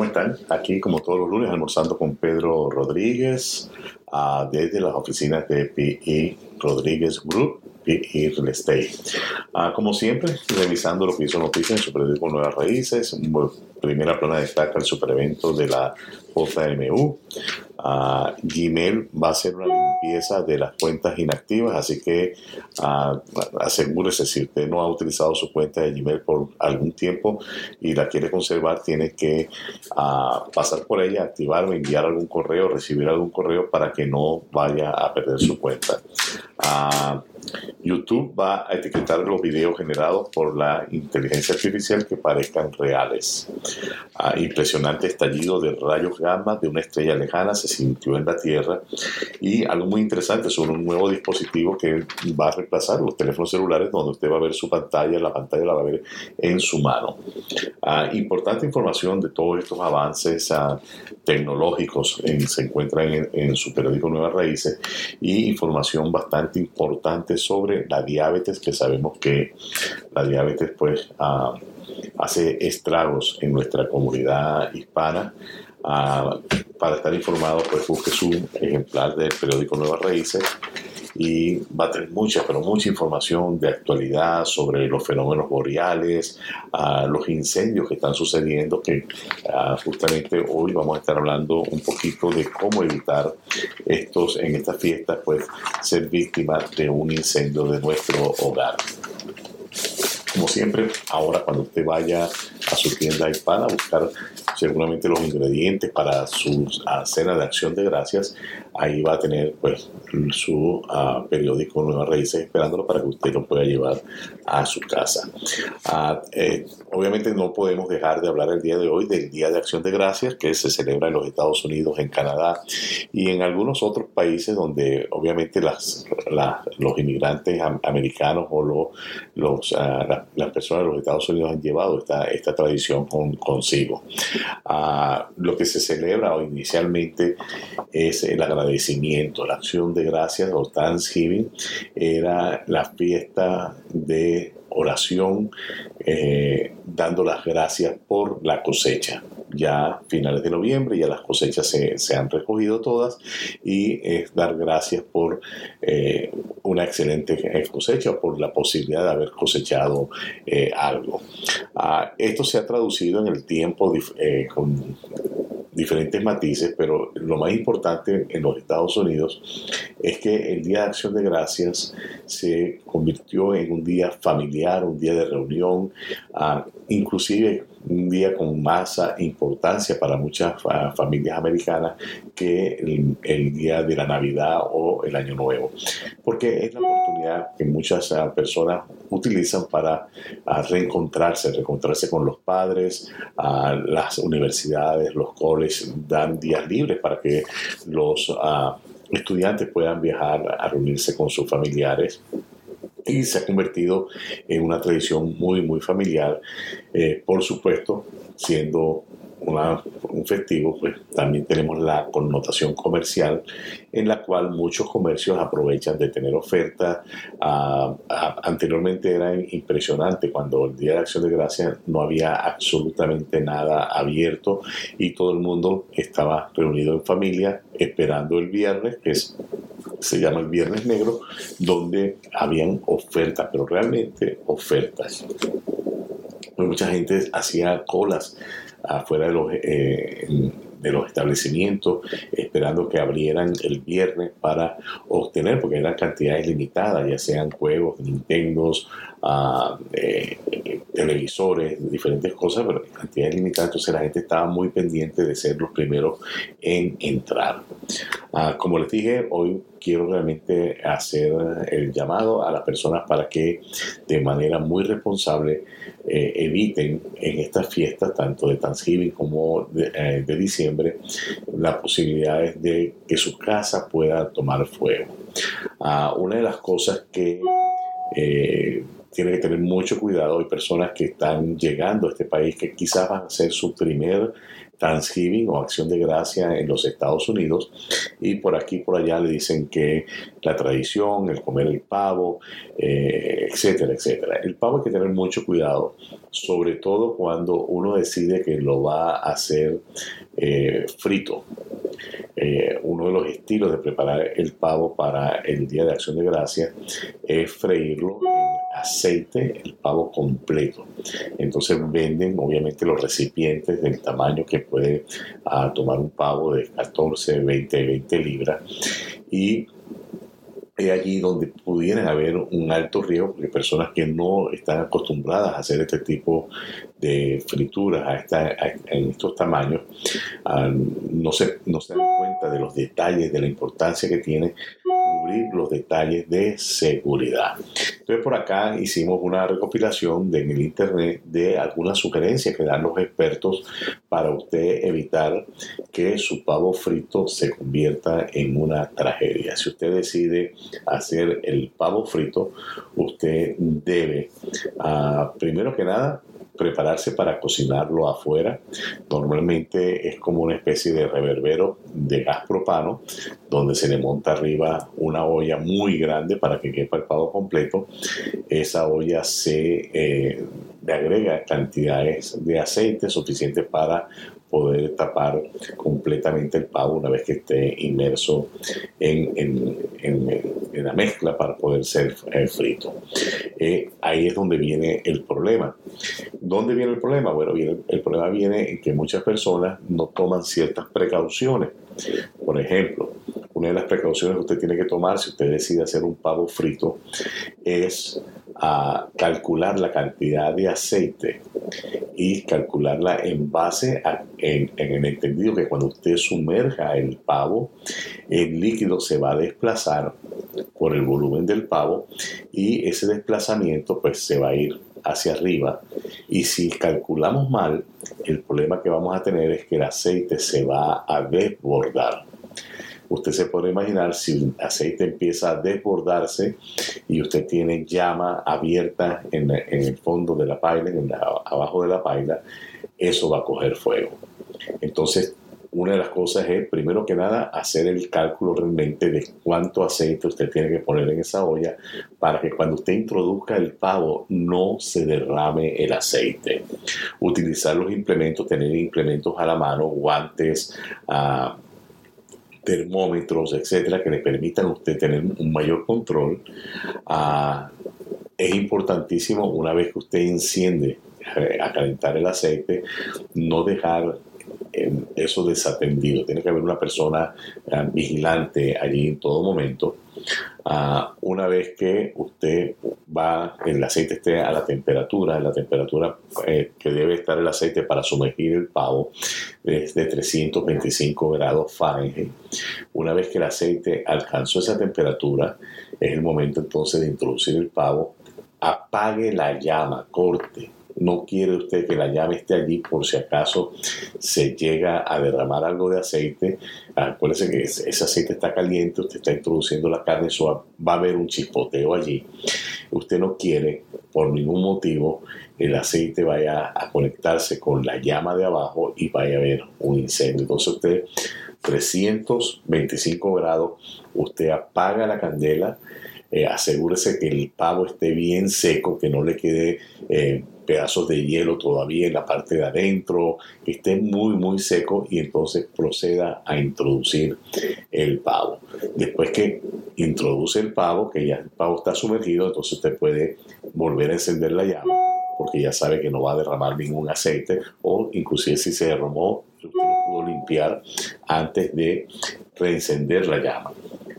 ¿cómo están? Aquí, como todos los lunes, almorzando con Pedro Rodríguez uh, desde las oficinas de P.E. Rodríguez Group, P.E. Real Estate. Uh, como siempre, revisando lo que hizo noticias en su periódico Nuevas Raíces. Primera plana destaca el superevento de la JMU. Uh, Gmail va a hacer una limpieza de las cuentas inactivas, así que uh, asegúrese si usted no ha utilizado su cuenta de Gmail por algún tiempo y la quiere conservar, tiene que pasar por ella, activar, enviar algún correo, recibir algún correo para que no vaya a perder su cuenta. YouTube va a etiquetar los videos generados por la inteligencia artificial que parezcan reales. impresionante estallido de rayos gamma de una estrella lejana se sintió en la Tierra y algo muy interesante sobre un nuevo dispositivo que va a reemplazar los teléfonos celulares donde usted va a ver su pantalla, la pantalla la va a ver en su mano. importante información de todos estos avances tecnológicos se encuentra en, en su periódico Nuevas Raíces y información bastante importante sobre la diabetes, que sabemos que la diabetes pues uh, hace estragos en nuestra comunidad hispana. Uh, para estar informado, pues busque su ejemplar del periódico Nuevas Raíces y va a tener mucha, pero mucha información de actualidad sobre los fenómenos boreales, uh, los incendios que están sucediendo, que uh, justamente hoy vamos a estar hablando un poquito de cómo evitar estos, en estas fiestas, pues ser víctimas de un incendio de nuestro hogar. Como siempre, ahora cuando usted vaya a su tienda hispana a buscar seguramente los ingredientes para su cena de acción de gracias, ahí va a tener pues su uh, periódico Nuevas Raíces esperándolo para que usted lo pueda llevar a su casa. Uh, eh, obviamente no podemos dejar de hablar el día de hoy del Día de Acción de Gracias que se celebra en los Estados Unidos, en Canadá y en algunos otros países donde obviamente las, los inmigrantes americanos o lo, los, uh, las, las personas de los Estados Unidos han llevado esta, esta tradición con, consigo. lo que se celebra inicialmente es el agradecimiento, la acción de gracias o Thanksgiving era la fiesta de oración eh, dando las gracias por la cosecha. Ya finales de noviembre, ya las cosechas se, se han recogido todas y es dar gracias por eh, una excelente cosecha o por la posibilidad de haber cosechado eh, algo. Ah, esto se ha traducido en el tiempo eh, diferentes matices, pero lo más importante en los Estados Unidos es que el Día de Acción de Gracias se convirtió en un día familiar, un día de reunión, uh, inclusive un día con más importancia para muchas familias americanas que el, día de la Navidad o el Año Nuevo, porque es la oportunidad que muchas uh, personas utilizan para reencontrarse, reencontrarse con los padres, las universidades, los colegios dan días libres para que los estudiantes puedan viajar a reunirse con sus familiares y se ha convertido en una tradición muy, muy familiar, eh, por supuesto, siendo una, un festivo, pues también tenemos la connotación comercial en la cual muchos comercios aprovechan de tener ofertas. Uh, uh, anteriormente era impresionante cuando el Día de Acción de Gracias no había absolutamente nada abierto y todo el mundo estaba reunido en familia esperando el viernes, que es se llama el Viernes Negro, donde habían ofertas, pero realmente ofertas. Mucha gente hacía colas afuera de los, eh, de los establecimientos esperando que abrieran el viernes para obtener, porque eran cantidades limitadas, ya sean juegos, Nintendos, eh, televisores, diferentes cosas, pero cantidades limitadas, entonces la gente estaba muy pendiente de ser los primeros en entrar. Uh, como les dije, hoy quiero realmente hacer el llamado a las personas para que de manera muy responsable eh, eviten en estas fiestas, tanto de Thanksgiving como de, eh, de diciembre, las posibilidades de que su casa pueda tomar fuego. Uh, una de las cosas que eh, tiene que tener mucho cuidado. Hay personas que están llegando a este país que quizás van a ser su primer Thanksgiving o Acción de Gracia en los Estados Unidos y por aquí por allá le dicen que la tradición, el comer el pavo, eh, etcétera, etcétera. El pavo hay que tener mucho cuidado, sobre todo cuando uno decide que lo va a hacer eh, frito. Eh, uno de los estilos de preparar el pavo para el Día de Acción de Gracia es freírlo en aceite, el pavo completo. Entonces venden obviamente los recipientes del tamaño que puede ah, tomar un pavo de 14, 20, 20 libras y allí donde pudieran haber un alto riesgo, porque personas que no están acostumbradas a hacer este tipo de frituras a esta, en estos tamaños ah, no, se, no se dan cuenta de los detalles, de la importancia que tiene los detalles de seguridad. Entonces por acá hicimos una recopilación en el internet de algunas sugerencias que dan los expertos para usted evitar que su pavo frito se convierta en una tragedia. Si usted decide hacer el pavo frito, usted debe, ah, primero que nada, prepararse para cocinarlo afuera. Normalmente es como una especie de reverbero de gas propano, donde se le monta arriba una olla muy grande para que quepa el pavo completo. Esa olla se eh, le agrega cantidades de aceite suficientes para poder tapar completamente el pavo una vez que esté inmerso en, la mezcla para poder ser eh, frito. Eh, ahí es donde viene el problema. ¿Dónde viene el problema? Bueno, el problema viene en que muchas personas no toman ciertas precauciones. Por ejemplo, una de las precauciones que usted tiene que tomar si usted decide hacer un pavo frito es a calcular la cantidad de aceite y calcularla en base a, en, el entendido que cuando usted sumerja el pavo, el líquido se va a desplazar por el volumen del pavo y ese desplazamiento pues se va a ir hacia arriba y si calculamos mal el problema que vamos a tener es que el aceite se va a desbordar usted se puede imaginar si el aceite empieza a desbordarse y usted tiene llama abierta en, el fondo de la paila, en abajo de la paila, eso va a coger fuego. Entonces, una de las cosas es, primero que nada, hacer el cálculo realmente de cuánto aceite usted tiene que poner en esa olla para que cuando usted introduzca el pavo no se derrame el aceite. Utilizar los implementos, tener implementos a la mano, guantes, uh, termómetros, etcétera, que le permitan a usted tener un mayor control. Ah, es importantísimo una vez que usted enciende eh, a calentar el aceite, no dejar eso desatendido. Tiene que haber una persona ah, vigilante allí en todo momento. Ah, una vez que usted va, el aceite esté a la temperatura, la temperatura eh, que debe estar el aceite para sumergir el pavo es de 325 grados Fahrenheit. Una vez que el aceite alcanzó esa temperatura, es el momento entonces de introducir el pavo. Apague la llama, corte no quiere usted que la llave esté allí por si acaso se llega a derramar algo de aceite. Acuérdese que ese aceite está caliente, usted está introduciendo la carne, va a haber un chispoteo allí. Usted no quiere, por ningún motivo, el aceite vaya a conectarse con la llama de abajo y vaya a haber un incendio. Entonces usted, 325 grados, usted apaga la candela, eh, asegúrese que el pavo esté bien seco, que no le quede eh, pedazos de hielo todavía en la parte de adentro, que esté muy, muy seco y entonces proceda a introducir el pavo. Después que introduce el pavo, que ya el pavo está sumergido, entonces usted puede volver a encender la llama porque ya sabe que no va a derramar ningún aceite o inclusive si se derramó, usted lo pudo limpiar antes de reencender la llama.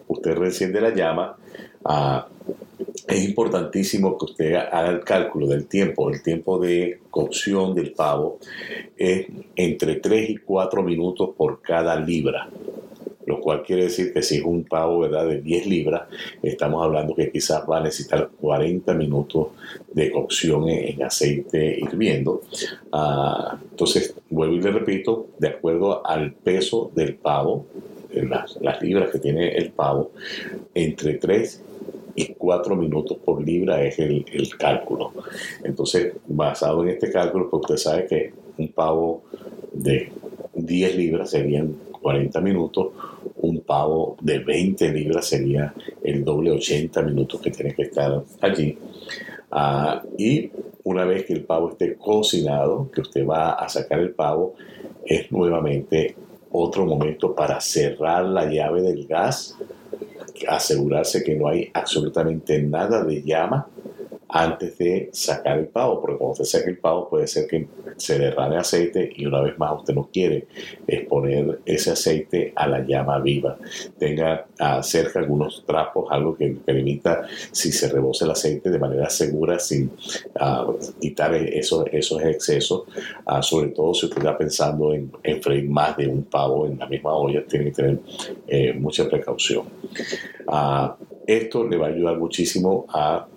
Usted reenciende la llama, a es importantísimo que usted haga el cálculo del tiempo. El tiempo de cocción del pavo es entre 3 y 4 minutos por cada libra. Lo cual quiere decir que si es un pavo de 10 libras, estamos hablando que quizás va a necesitar 40 minutos de cocción en, aceite hirviendo. Ah, entonces, vuelvo y le repito, de acuerdo al peso del pavo, las, las libras que tiene el pavo, entre 3 y 4 minutos por libra es el, cálculo. Entonces, basado en este cálculo, pues usted sabe que un pavo de 10 libras serían 40 minutos, un pavo de 20 libras sería el doble 80 minutos que tiene que estar allí. Ah, y una vez que el pavo esté cocinado, que usted va a sacar el pavo, es nuevamente otro momento para cerrar la llave del gas, asegurarse que no hay absolutamente nada de llama antes de sacar el pavo, porque cuando usted saca el pavo puede ser que se derrame aceite y una vez más usted no quiere exponer ese aceite a la llama viva. Tenga uh, cerca algunos trapos, algo que permita si se rebosa el aceite de manera segura sin uh, quitar esos, esos excesos, uh, sobre todo si usted está pensando en, en, freír más de un pavo en la misma olla, tiene que tener eh, mucha precaución. esto le va a ayudar muchísimo a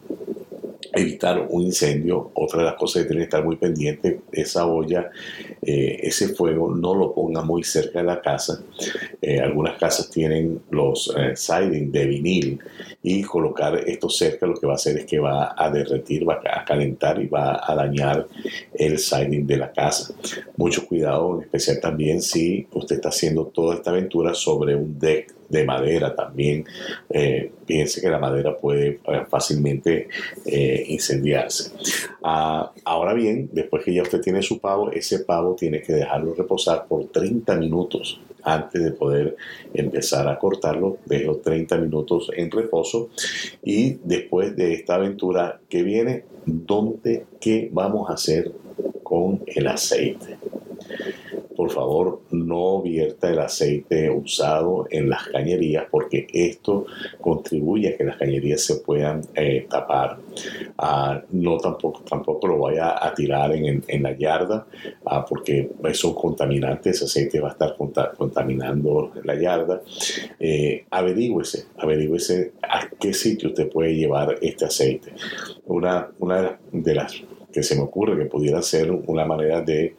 evitar un incendio. Otra de las cosas que tiene que estar muy pendiente, esa olla, eh, ese fuego, no lo ponga muy cerca de la casa. Eh, algunas casas tienen los eh, siding de vinil y colocar esto cerca lo que va a hacer es que va a derretir, va a calentar y va a dañar el siding de la casa. Mucho cuidado, en especial también si usted está haciendo toda esta aventura sobre un deck de madera también. Eh, piense que la madera puede eh, fácilmente eh, incendiarse. Ah, ahora bien, después que ya usted tiene su pavo, ese pavo tiene que dejarlo reposar por 30 minutos antes de poder empezar a cortarlo. Dejo 30 minutos en reposo y después de esta aventura que viene, ¿dónde qué vamos a hacer con el aceite? Por favor no vierta el aceite usado en las cañerías porque esto contribuye a que las cañerías se puedan eh, tapar. Ah, no tampoco, tampoco lo vaya a tirar en, la yarda ah, porque son contaminantes, ese aceite va a estar contaminando la yarda. Eh, averígüese, a qué sitio usted puede llevar este aceite. Una de las que se me ocurre que pudiera ser una manera de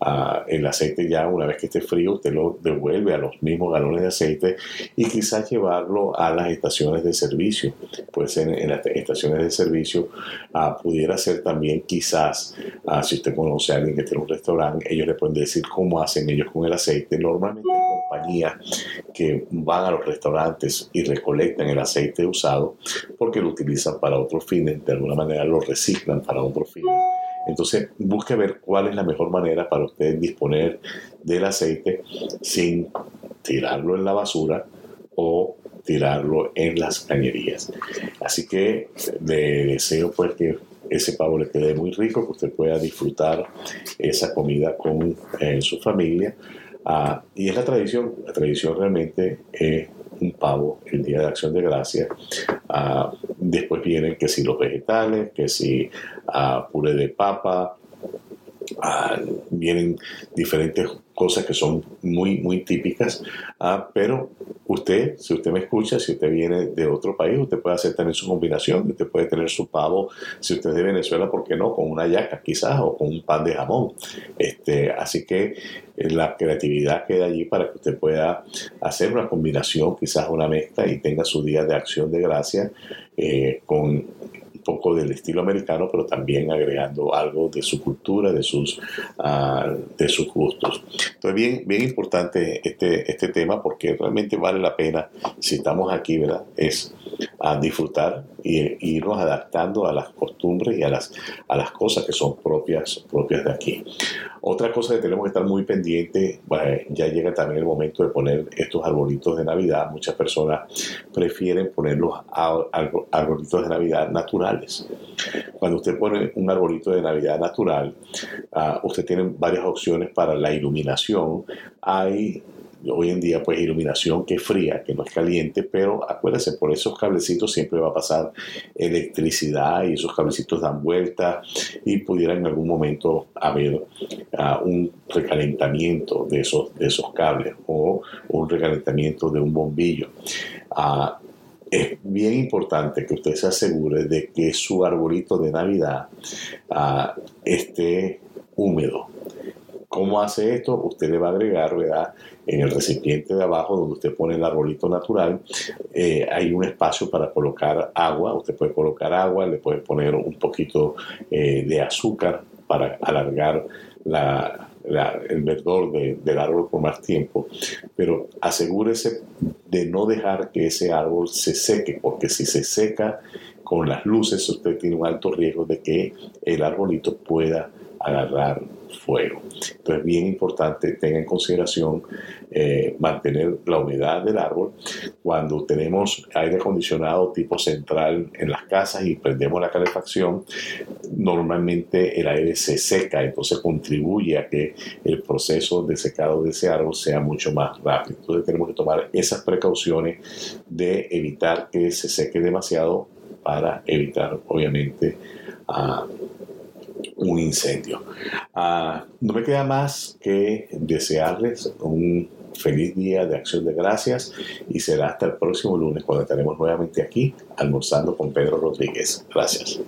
uh, el aceite ya una vez que esté frío usted lo devuelve a los mismos galones de aceite y quizás llevarlo a las estaciones de servicio. Pues en, en las estaciones de servicio uh, pudiera ser también quizás uh, si usted conoce a alguien que tiene un restaurante ellos le pueden decir cómo hacen ellos con el aceite. Normalmente hay compañías que van a los restaurantes y recolectan el aceite usado porque lo utilizan para otros fines de alguna manera lo reciclan para otros fines entonces, busque ver cuál es la mejor manera para usted disponer del aceite sin tirarlo en la basura o tirarlo en las cañerías. Así que le deseo pues que ese pavo le quede muy rico, que usted pueda disfrutar esa comida con eh, su familia. Ah, y es la tradición, la tradición realmente es un pavo el día de acción de gracia. Ah, después vienen que si los vegetales, que si uh, puré de papa, ah, vienen diferentes cosas que son muy, muy típicas, pero usted, si usted me escucha, si usted viene de otro país, usted puede hacer también su combinación, usted puede tener su pavo, si usted es de Venezuela, ¿por qué no? Con una yaca quizás o con un pan de jamón. Este, así que eh, la creatividad queda allí para que usted pueda hacer una combinación, quizás una mezcla y tenga su día de acción de gracia eh, con poco del estilo americano, pero también agregando algo de su cultura, de sus, uh, de sus gustos. Entonces, bien, bien importante este, este tema porque realmente vale la pena, si estamos aquí, ¿verdad? Es a disfrutar y, irnos adaptando a las costumbres y a las, a las cosas que son propias, propias de aquí. Otra cosa que tenemos que estar muy pendiente, ya llega también el momento de poner estos arbolitos de Navidad. Muchas personas prefieren poner los arbolitos de Navidad naturales. Cuando usted pone un arbolito de Navidad natural, uh, usted tiene varias opciones para la iluminación. Hay hoy en día pues iluminación que es fría, que no es caliente, pero acuérdense, por esos cablecitos siempre va a pasar electricidad y esos cablecitos dan vuelta y pudiera en algún momento haber ah, un recalentamiento de esos, de esos cables o un recalentamiento de un bombillo. Ah, es bien importante que usted se asegure de que su arbolito de Navidad ah, esté húmedo ¿Cómo hace esto? Usted le va a agregar, ¿verdad? En el recipiente de abajo donde usted pone el arbolito natural, eh, hay un espacio para colocar agua. Usted puede colocar agua, le puede poner un poquito eh, de azúcar para alargar la, el verdor del árbol por más tiempo, pero asegúrese de no dejar que ese árbol se seque, porque si se seca con las luces, usted tiene un alto riesgo de que el arbolito pueda agarrar fuego. Entonces, bien importante, tenga en consideración eh, mantener la humedad del árbol. Cuando tenemos aire acondicionado tipo central en las casas y prendemos la calefacción, normalmente el aire se seca, entonces contribuye a que el proceso de secado de ese árbol sea mucho más rápido. Entonces, tenemos que tomar esas precauciones de evitar que se seque demasiado para evitar, obviamente, a un incendio. Ah, no me queda más que desearles un feliz día de acción de gracias y será hasta el próximo lunes cuando estaremos nuevamente aquí almorzando con Pedro Rodríguez. Gracias.